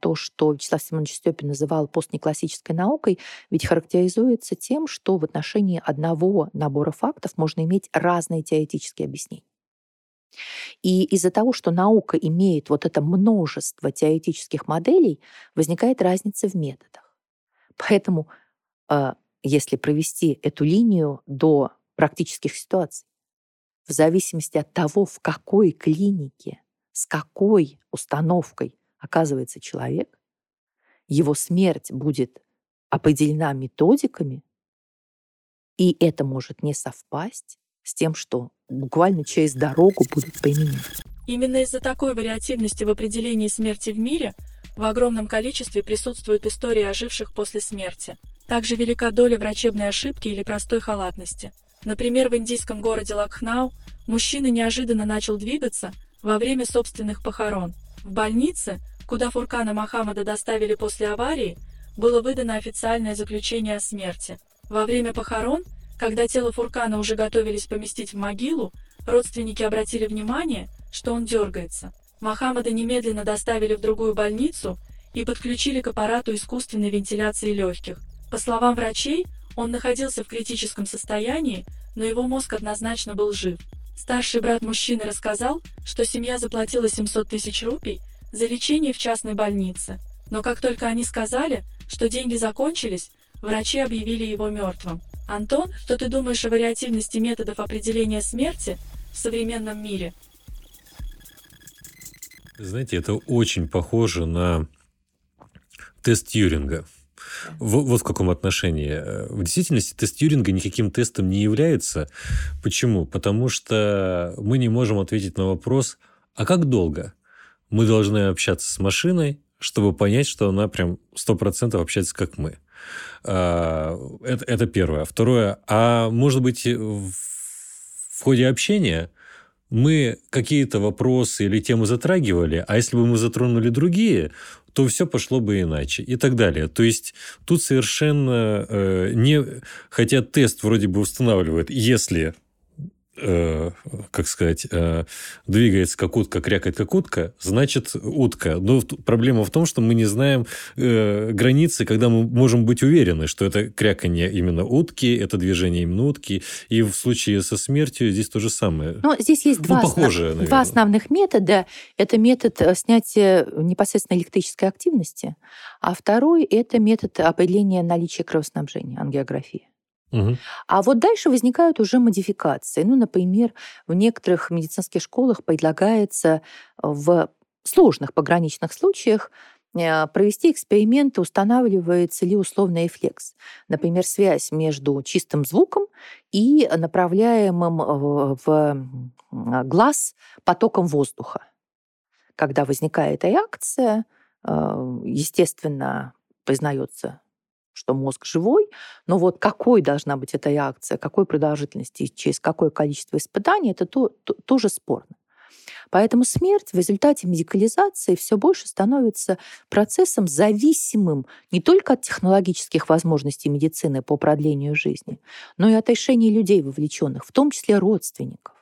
то, что Вячеслав Семенович Степин называл постнеклассической наукой, ведь характеризуется тем, что в отношении одного набора фактов можно иметь разные теоретические объяснения. И из-за того, что наука имеет вот это множество теоретических моделей, возникает разница в методах. Поэтому, э, если провести эту линию до практических ситуаций, в зависимости от того, в какой клинике, с какой установкой оказывается человек, его смерть будет определена методиками, и это может не совпасть с тем, что буквально через дорогу будет применено. Именно из-за такой вариативности в определении смерти в мире в огромном количестве присутствуют истории оживших после смерти. Также велика доля врачебной ошибки или простой халатности. Например, в индийском городе Лакхнау мужчина неожиданно начал двигаться во время собственных похорон. В больнице, куда Фуркана Махамада доставили после аварии, было выдано официальное заключение о смерти. Во время похорон, когда тело Фуркана уже готовились поместить в могилу, родственники обратили внимание, что он дергается. Махамада немедленно доставили в другую больницу и подключили к аппарату искусственной вентиляции легких. По словам врачей, он находился в критическом состоянии, но его мозг однозначно был жив. Старший брат мужчины рассказал, что семья заплатила 700 тысяч рупий за лечение в частной больнице. Но как только они сказали, что деньги закончились, врачи объявили его мертвым. Антон, что ты думаешь о вариативности методов определения смерти в современном мире? Знаете, это очень похоже на тест Тьюринга. В, вот в каком отношении. В действительности тест Тьюринга никаким тестом не является. Почему? Потому что мы не можем ответить на вопрос, а как долго мы должны общаться с машиной, чтобы понять, что она прям 100% общается как мы. А, это, это первое. Второе, а может быть в, в ходе общения мы какие-то вопросы или темы затрагивали, а если бы мы затронули другие, то все пошло бы иначе и так далее. То есть тут совершенно э, не... Хотя тест вроде бы устанавливает, если э, как сказать, э, двигается как утка, крякает как утка, значит утка. Но проблема в том, что мы не знаем э, границы, когда мы можем быть уверены, что это кряканье именно утки, это движение именно утки. И в случае со смертью здесь то же самое. Но здесь есть два, ну, похоже, основ... два основных метода. Это метод э, снятия непосредственно электрической активности, а второй – это метод определения наличия кровоснабжения, ангиографии. А вот дальше возникают уже модификации. Ну, например, в некоторых медицинских школах предлагается в сложных пограничных случаях э, провести эксперименты, устанавливается ли условный рефлекс. Например, связь между чистым звуком и направляемым в глаз потоком воздуха. Когда возникает реакция, э, естественно, признается что мозг живой, но вот какой должна быть эта реакция, какой продолжительности, через какое количество испытаний, это то, то, тоже спорно. Поэтому смерть в результате медикализации все больше становится процессом зависимым не только от технологических возможностей медицины по продлению жизни, но и от решений людей, вовлеченных, в том числе родственников.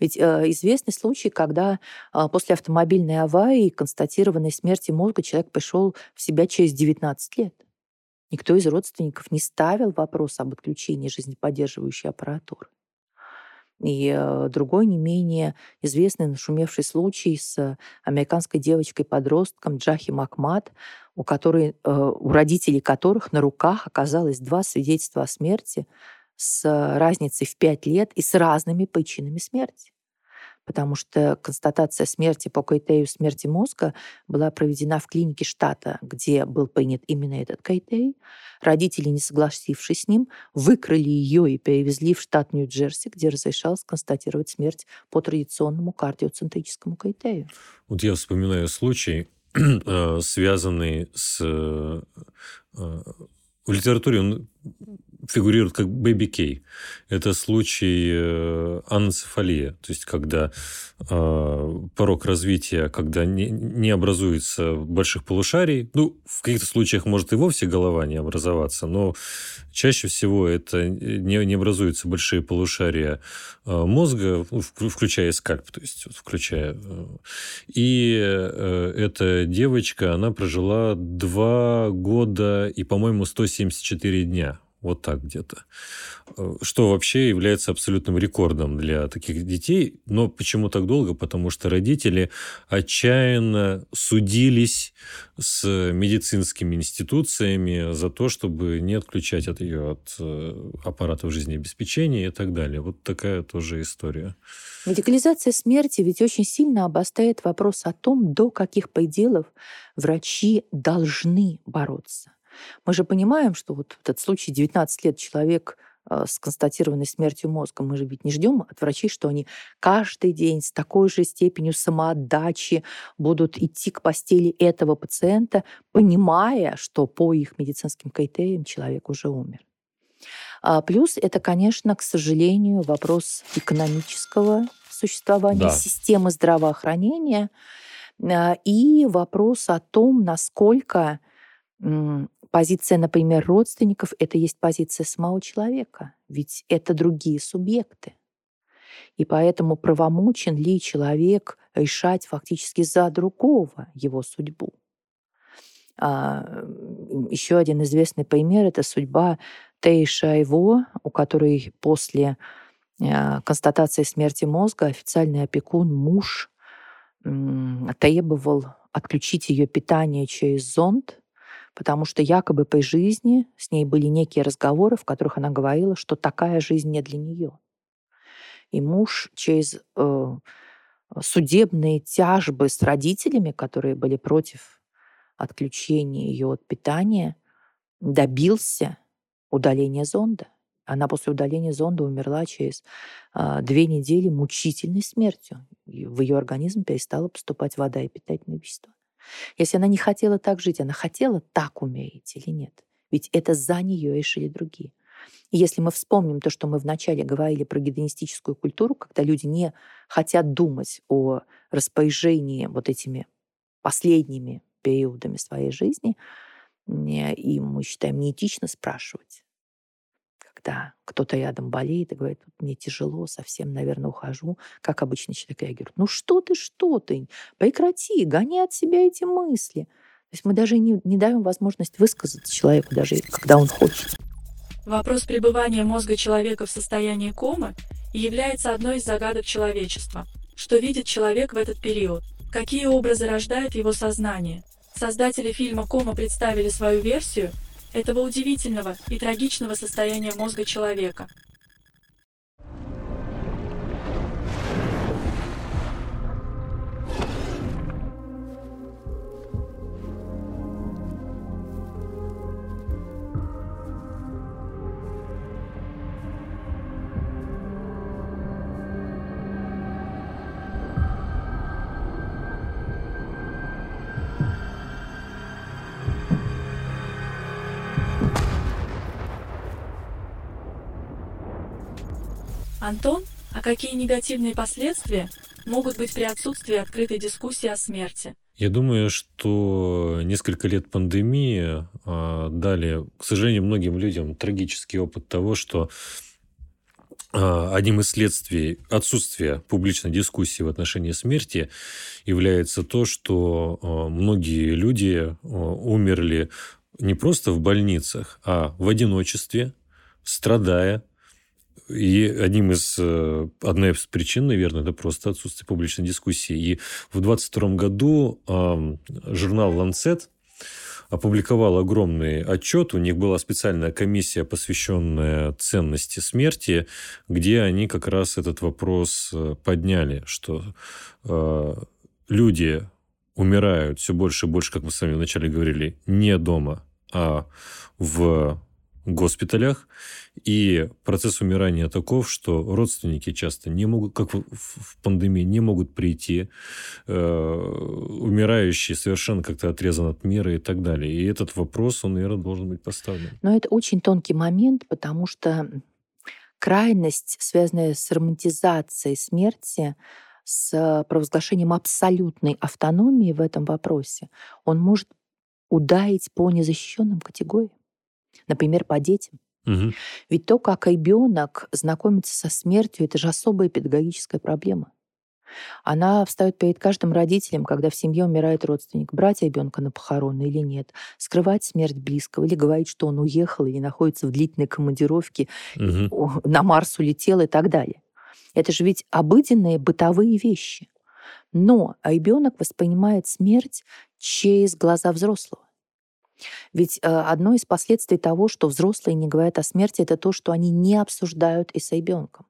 Ведь э, известны случаи, когда э, после автомобильной аварии констатированной смерти мозга человек пришел в себя через 19 лет. Никто из родственников не ставил вопрос об отключении жизнеподдерживающей аппаратуры. И э, другой не менее известный нашумевший случай с американской девочкой-подростком Джахи Макмат, у, которой, э, у родителей которых на руках оказалось два свидетельства о смерти с разницей в пять лет и с разными причинами смерти потому что констатация смерти по критерию смерти мозга была проведена в клинике штата, где был принят именно этот критерий. Родители, не согласившись с ним, выкрали ее и перевезли в штат Нью-Джерси, где разрешалось констатировать смерть по традиционному кардиоцентрическому критерию. Вот я вспоминаю случай, э, связанный с... Э, э, в литературе он фигурирует как Baby Кей. Это случай э, анцефалия, то есть когда э, порог развития, когда не, не образуется больших полушарий, ну, в каких-то случаях может и вовсе голова не образоваться, но чаще всего это не, не образуются большие полушария э, мозга, ну, включая скальп, то есть включая. И эта девочка, она прожила два года и, по-моему, 174 дня Вот так где-то. Э, что вообще является абсолютным рекордом для таких детей. Но почему так долго? Потому что родители отчаянно судились с медицинскими институциями за то, чтобы не отключать от ее от э, аппаратов жизнеобеспечения и так далее. Вот такая тоже история. Медикализация смерти ведь очень сильно обостряет вопрос о том, до каких пределов врачи должны бороться. Мы же понимаем, что вот этот случай 19 лет человек э, с констатированной смертью мозга. Мы же ведь не ждем от врачей, что они каждый день с такой же степенью самоотдачи будут идти к постели этого пациента, понимая, что по их медицинским критериям человек уже умер. А плюс это, конечно, к сожалению, вопрос экономического существования да. системы здравоохранения а, и вопрос о том, насколько Позиция, например, родственников — это есть позиция самого человека, ведь это другие субъекты. И поэтому правомочен ли человек решать фактически за другого его судьбу. А, еще один известный пример — это судьба Теи Шайво, у которой после а, констатации смерти мозга официальный опекун, муж, требовал отключить ее питание через зонд, потому что якобы по жизни с ней были некие разговоры, в которых она говорила, что такая жизнь не для нее. И муж через э, судебные тяжбы с родителями, которые были против отключения ее от питания, добился удаления зонда. Она после удаления зонда умерла через э, две недели мучительной смертью. В ее организм перестала поступать вода и питательные вещества. Если она не хотела так жить, она хотела так умереть или нет? Ведь это за нее решили другие. И если мы вспомним то, что мы вначале говорили про гедонистическую культуру, когда люди не хотят думать о распоряжении вот этими последними периодами своей жизни, и мы считаем неэтично спрашивать, когда кто-то рядом болеет и говорит, мне тяжело, совсем, наверное, ухожу, как обычно человек реагирует. Ну что ты, что ты? Прекрати, гони от себя эти мысли. То есть мы даже не, не даем возможность высказаться человеку, даже когда он хочет. Вопрос пребывания мозга человека в состоянии комы является одной из загадок человечества. Что видит человек в этот период? Какие образы рождает его сознание? Создатели фильма «Кома» представили свою версию – этого удивительного и трагичного состояния мозга человека. Антон, а какие негативные последствия могут быть при отсутствии открытой дискуссии о смерти? Я думаю, что несколько лет пандемии э, дали, к сожалению, многим людям трагический опыт того, что э, одним из следствий отсутствия публичной дискуссии в отношении смерти является то, что э, многие люди умерли не просто в больницах, а в одиночестве, страдая, и одним из, э, одной из причин, наверное, это просто отсутствие публичной дискуссии. И в 2022 году журнал «Ланцет» опубликовал огромный отчет. У них была специальная комиссия, посвященная ценности смерти, где они как раз этот вопрос э, подняли, что э, люди умирают все больше и больше, как мы с вами вначале говорили, не дома, а в госпиталях. И процесс умирания таков, что родственники часто не могут, как в пандемии, не могут прийти. Э, умирающий совершенно как-то отрезан от мира и так далее. И этот вопрос, он, наверное, должен быть поставлен. Но это очень тонкий момент, потому что крайность, связанная с романтизацией смерти, с провозглашением абсолютной автономии в этом вопросе, он может ударить по незащищенным категориям. Например, по детям. Угу. Ведь то, как ребенок знакомится со смертью, это же особая педагогическая проблема. Она встает перед каждым родителем, когда в семье умирает родственник, брать ребенка на похороны или нет, скрывать смерть близкого или говорить, что он уехал или находится в длительной командировке, угу. на Марс улетел и так далее. Это же ведь обыденные бытовые вещи. Но ребенок воспринимает смерть через глаза взрослого. Ведь э, одно из последствий того, что взрослые не говорят о смерти, это то, что они не обсуждают и с ребенком.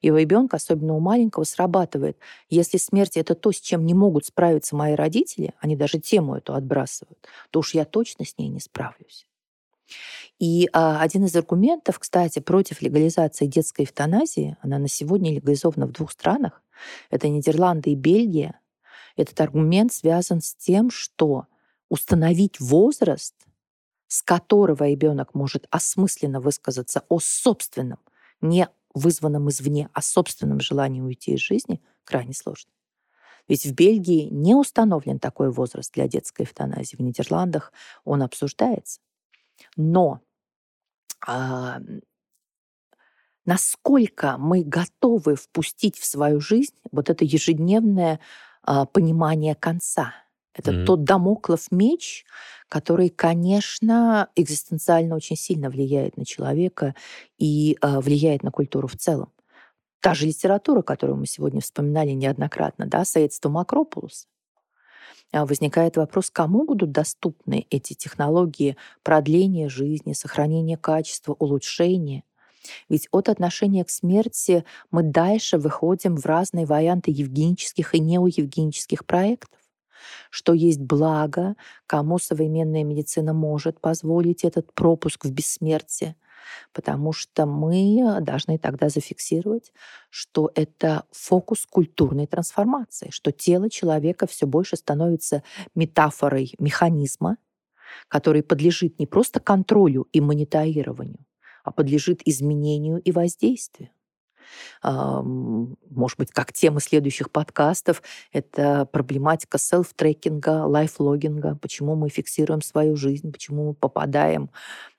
И у ребенка, особенно у маленького, срабатывает, если смерть это то, с чем не могут справиться мои родители, они даже тему эту отбрасывают, то уж я точно с ней не справлюсь. И а, один из аргументов, кстати, против легализации детской эвтаназии, она на сегодня легализована в двух странах, это Нидерланды и Бельгия. Этот аргумент связан с тем, что установить возраст, с которого ребенок может осмысленно высказаться о собственном, не вызванном извне, а собственном желании уйти из жизни, крайне сложно. Ведь в Бельгии не установлен такой возраст для детской эвтаназии. В Нидерландах он обсуждается. Но а, насколько мы готовы впустить в свою жизнь вот это ежедневное а, понимание конца – это mm-hmm. тот домоклов меч, который, конечно, экзистенциально очень сильно влияет на человека и э, влияет на культуру в целом. Та же литература, которую мы сегодня вспоминали неоднократно, да, средства Макропулуса. А, возникает вопрос, кому будут доступны эти технологии продления жизни, сохранения качества, улучшения. Ведь от отношения к смерти мы дальше выходим в разные варианты евгенических и неоевгенических проектов что есть благо, кому современная медицина может позволить этот пропуск в бессмертие, потому что мы должны тогда зафиксировать, что это фокус культурной трансформации, что тело человека все больше становится метафорой механизма, который подлежит не просто контролю и мониторированию, а подлежит изменению и воздействию может быть, как темы следующих подкастов, это проблематика селф-трекинга, лайфлогинга, почему мы фиксируем свою жизнь, почему мы попадаем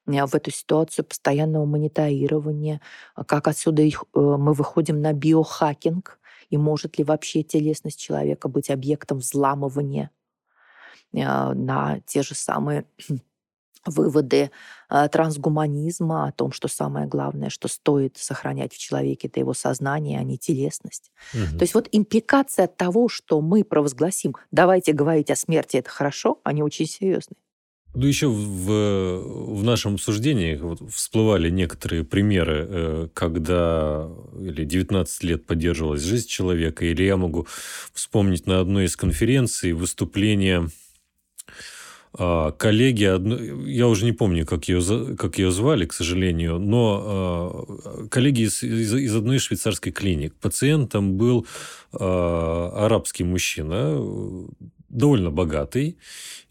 э, в эту ситуацию постоянного мониторирования, а как отсюда их, э, мы выходим на биохакинг, и может ли вообще телесность человека быть объектом взламывания на те же самые выводы трансгуманизма о том, что самое главное, что стоит сохранять в человеке, это его сознание, а не телесность. Угу. То есть вот импликация того, что мы провозгласим, давайте говорить о смерти, это хорошо, они очень серьезные. Ну, еще в, в нашем обсуждении вот всплывали некоторые примеры, э, когда или 19 лет поддерживалась жизнь человека, или я могу вспомнить на одной из конференций выступление а, коллеги, я уже не помню, как ее, как ее звали, к сожалению, но а, коллеги из, из, из одной швейцарской клиник. Пациентом был а, арабский мужчина, довольно богатый,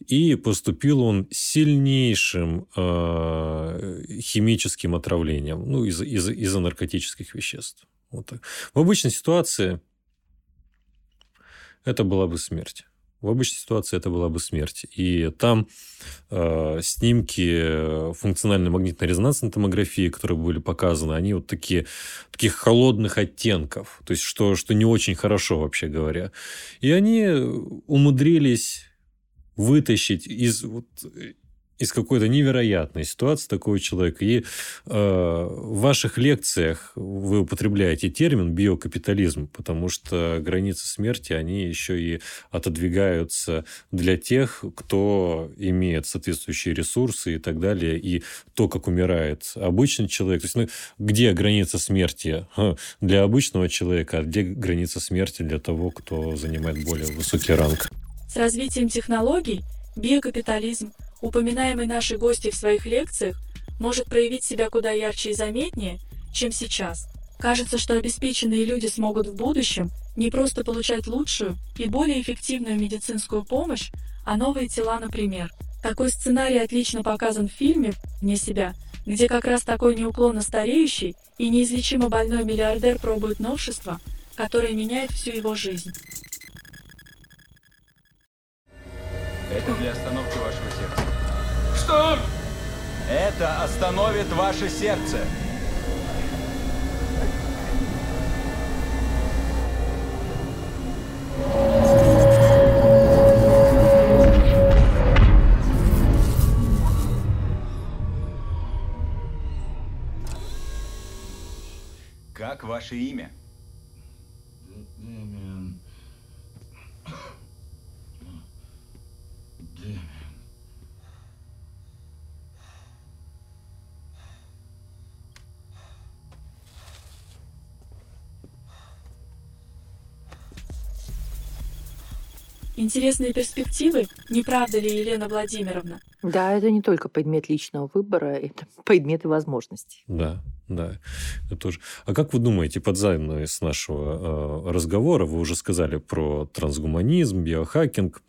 и поступил он сильнейшим химическим отравлением, ну, из, из, из-за наркотических веществ. Вот так. В обычной ситуации это была бы смерть. В обычной ситуации это была бы смерть. И там э, снимки функциональной магнитно-резонансной томографии, которые были показаны, они вот такие, таких холодных оттенков. То есть, что, что не очень хорошо, вообще говоря. И они умудрились вытащить из, вот, из какой-то невероятной ситуации такого человека. И э, в ваших лекциях вы употребляете термин биокапитализм, потому что границы смерти, они еще и отодвигаются для тех, кто имеет соответствующие ресурсы и так далее, и то, как умирает обычный человек. То есть, ну, где граница смерти для обычного человека, а где граница смерти для того, кто занимает более высокий ранг? С развитием технологий биокапитализм упоминаемый наши гости в своих лекциях, может проявить себя куда ярче и заметнее, чем сейчас. Кажется, что обеспеченные люди смогут в будущем не просто получать лучшую и более эффективную медицинскую помощь, а новые тела, например. Такой сценарий отлично показан в фильме «Вне себя», где как раз такой неуклонно стареющий и неизлечимо больной миллиардер пробует новшество, которое меняет всю его жизнь. Это для остановки что... Это остановит ваше сердце. Как ваше имя? Интересные перспективы, не правда ли, Елена Владимировна? Да, это не только предмет личного выбора, это предмет и возможностей. Да, да, это тоже. А как вы думаете, под с нашего э, разговора, вы уже сказали про трансгуманизм, биохакинг,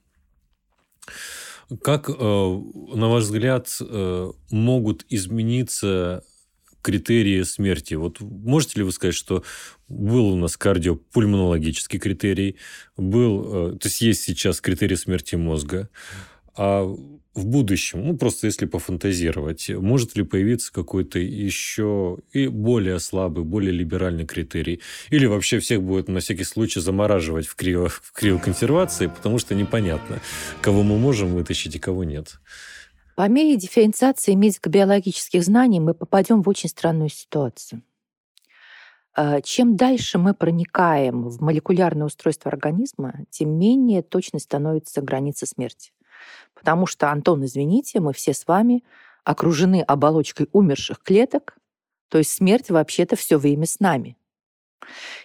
как, э, на ваш взгляд, э, могут измениться критерии смерти. Вот можете ли вы сказать, что был у нас кардиопульмонологический критерий, был, э, то есть есть сейчас критерий смерти мозга, а в будущем, ну просто если пофантазировать, может ли появиться какой-то еще и более слабый, более либеральный критерий? Или вообще всех будет на всякий случай замораживать в, криво, в криоконсервации, потому что непонятно, кого мы можем вытащить и кого нет? По мере дифференциации медико-биологических знаний мы попадем в очень странную ситуацию. А, чем дальше мы проникаем в молекулярное устройство организма, тем менее точной становится граница смерти. Потому что, Антон, извините, мы все с вами окружены оболочкой умерших клеток, то есть смерть вообще-то все время с нами.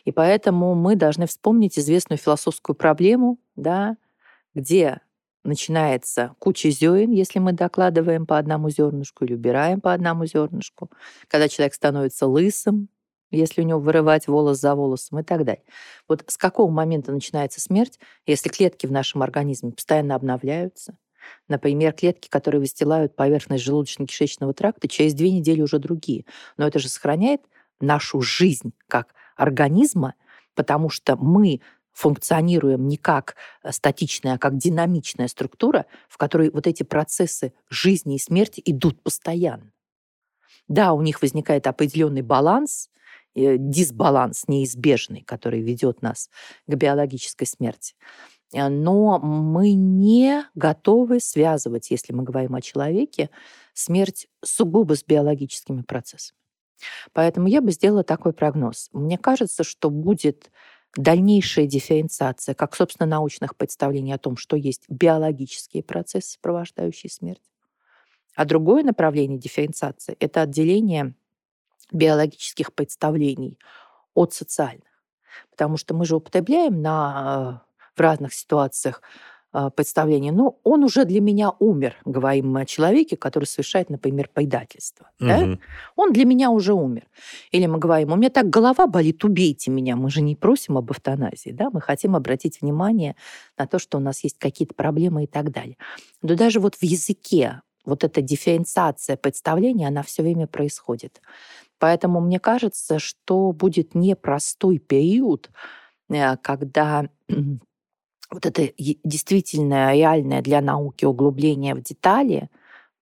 И поэтому мы должны вспомнить известную философскую проблему, да, где начинается куча зерен, если мы докладываем по одному зернышку или убираем по одному зернышку, когда человек становится лысым, если у него вырывать волос за волосом и так далее. Вот с какого момента начинается смерть, если клетки в нашем организме постоянно обновляются? Например, клетки, которые выстилают поверхность желудочно-кишечного тракта, через две недели уже другие. Но это же сохраняет нашу жизнь как организма, потому что мы функционируем не как э, статичная, а как динамичная структура, в которой вот эти процессы жизни и смерти идут постоянно. Да, у них возникает определенный баланс, э, дисбаланс неизбежный, который ведет нас к биологической смерти. Э, но мы не готовы связывать, если мы говорим о человеке, смерть сугубо с биологическими процессами. Поэтому я бы сделала такой прогноз. Мне кажется, что будет дальнейшая дифференциация, как, собственно, научных представлений о том, что есть биологические процессы, сопровождающие смерть. А другое направление дифференциации – это отделение биологических представлений от социальных. Потому что мы же употребляем на, э, в разных ситуациях представление, ну, он уже для меня умер, говорим мы о человеке, который совершает, например, предательство. Угу. Да? Он для меня уже умер. Или мы говорим, у меня так голова болит, убейте меня. Мы же не просим об эвтаназии, да? мы хотим обратить внимание на то, что у нас есть какие-то проблемы и так далее. Но даже вот в языке вот эта дифференциация представления, она все время происходит. Поэтому мне кажется, что будет непростой период, э, когда вот это действительно реальное для науки углубление в детали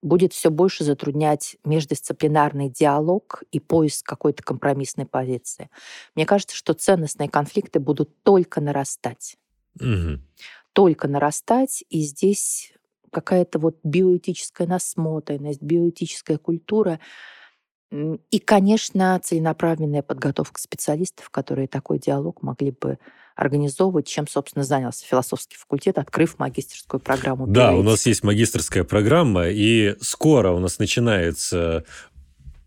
будет все больше затруднять междисциплинарный диалог и поиск какой-то компромиссной позиции. Мне кажется, что ценностные конфликты будут только нарастать. Угу. Только нарастать, и здесь какая-то вот биоэтическая насмотренность, биоэтическая культура и, конечно, целенаправленная подготовка специалистов, которые такой диалог могли бы организовывать, чем, собственно, занялся философский факультет, открыв магистрскую программу. Да, у нас есть магистрская программа, и скоро у нас начинается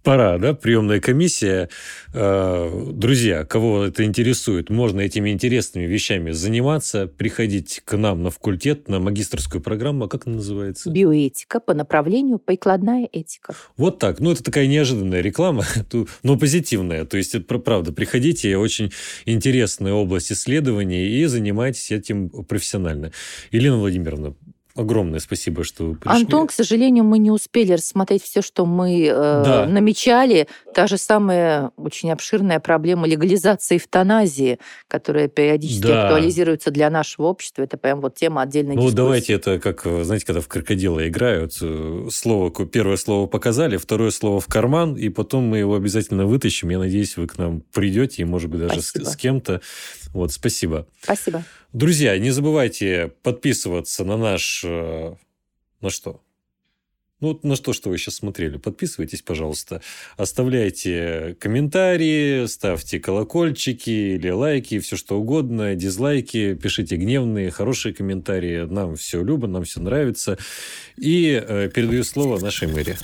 пора, да, приемная комиссия. Э, друзья, кого это интересует, можно этими интересными вещами заниматься, приходить к нам на факультет, на магистрскую программу. А как она называется? Биоэтика по направлению прикладная этика. Вот так. Ну, это такая неожиданная реклама, но позитивная. То есть, это правда, приходите, очень интересная область исследований и занимайтесь этим профессионально. Елена Владимировна, огромное спасибо, что пришли. Антон, к сожалению, мы не успели рассмотреть все, что мы э, да. намечали. Та же самая очень обширная проблема легализации эвтаназии, которая периодически да. актуализируется для нашего общества. Это прям вот тема отдельной ну, дискуссии. Ну, давайте это как, знаете, когда в крокодила играют, э, слово, первое слово показали, второе слово в карман, и потом мы его обязательно вытащим. Я надеюсь, вы к нам придете, и, может быть, даже с, с кем-то. Вот, спасибо. Спасибо. Друзья, не забывайте подписываться на наш... Э, на что? Ну, на что, что вы сейчас смотрели. Подписывайтесь, пожалуйста. Оставляйте комментарии, ставьте колокольчики или лайки, все что угодно, дизлайки. Пишите гневные, хорошие комментарии. Нам все любо, нам все нравится. И э, передаю слово нашей мэре.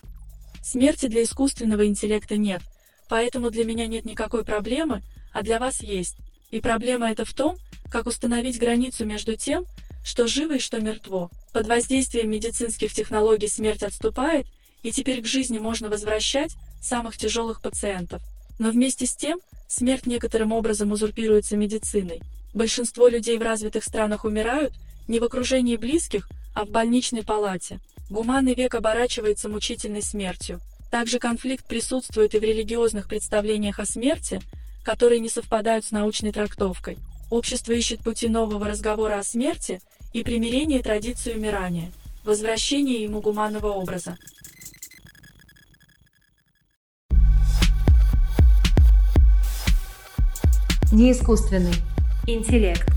Смерти для искусственного интеллекта нет, поэтому для меня нет никакой проблемы, а для вас есть. И проблема эта в том, как установить границу между тем, что живо и что мертво. Под воздействием медицинских технологий смерть отступает, и теперь к жизни можно возвращать самых тяжелых пациентов. Но вместе с тем, смерть некоторым образом узурпируется медициной. Большинство людей в развитых странах умирают не в окружении близких, а в больничной палате. Гуманный век оборачивается мучительной смертью. Также конфликт присутствует и в религиозных представлениях о смерти, которые не совпадают с научной трактовкой. Общество ищет пути нового разговора о смерти – и примирение традиции умирания, возвращение ему гуманного образа. Не искусственный интеллект.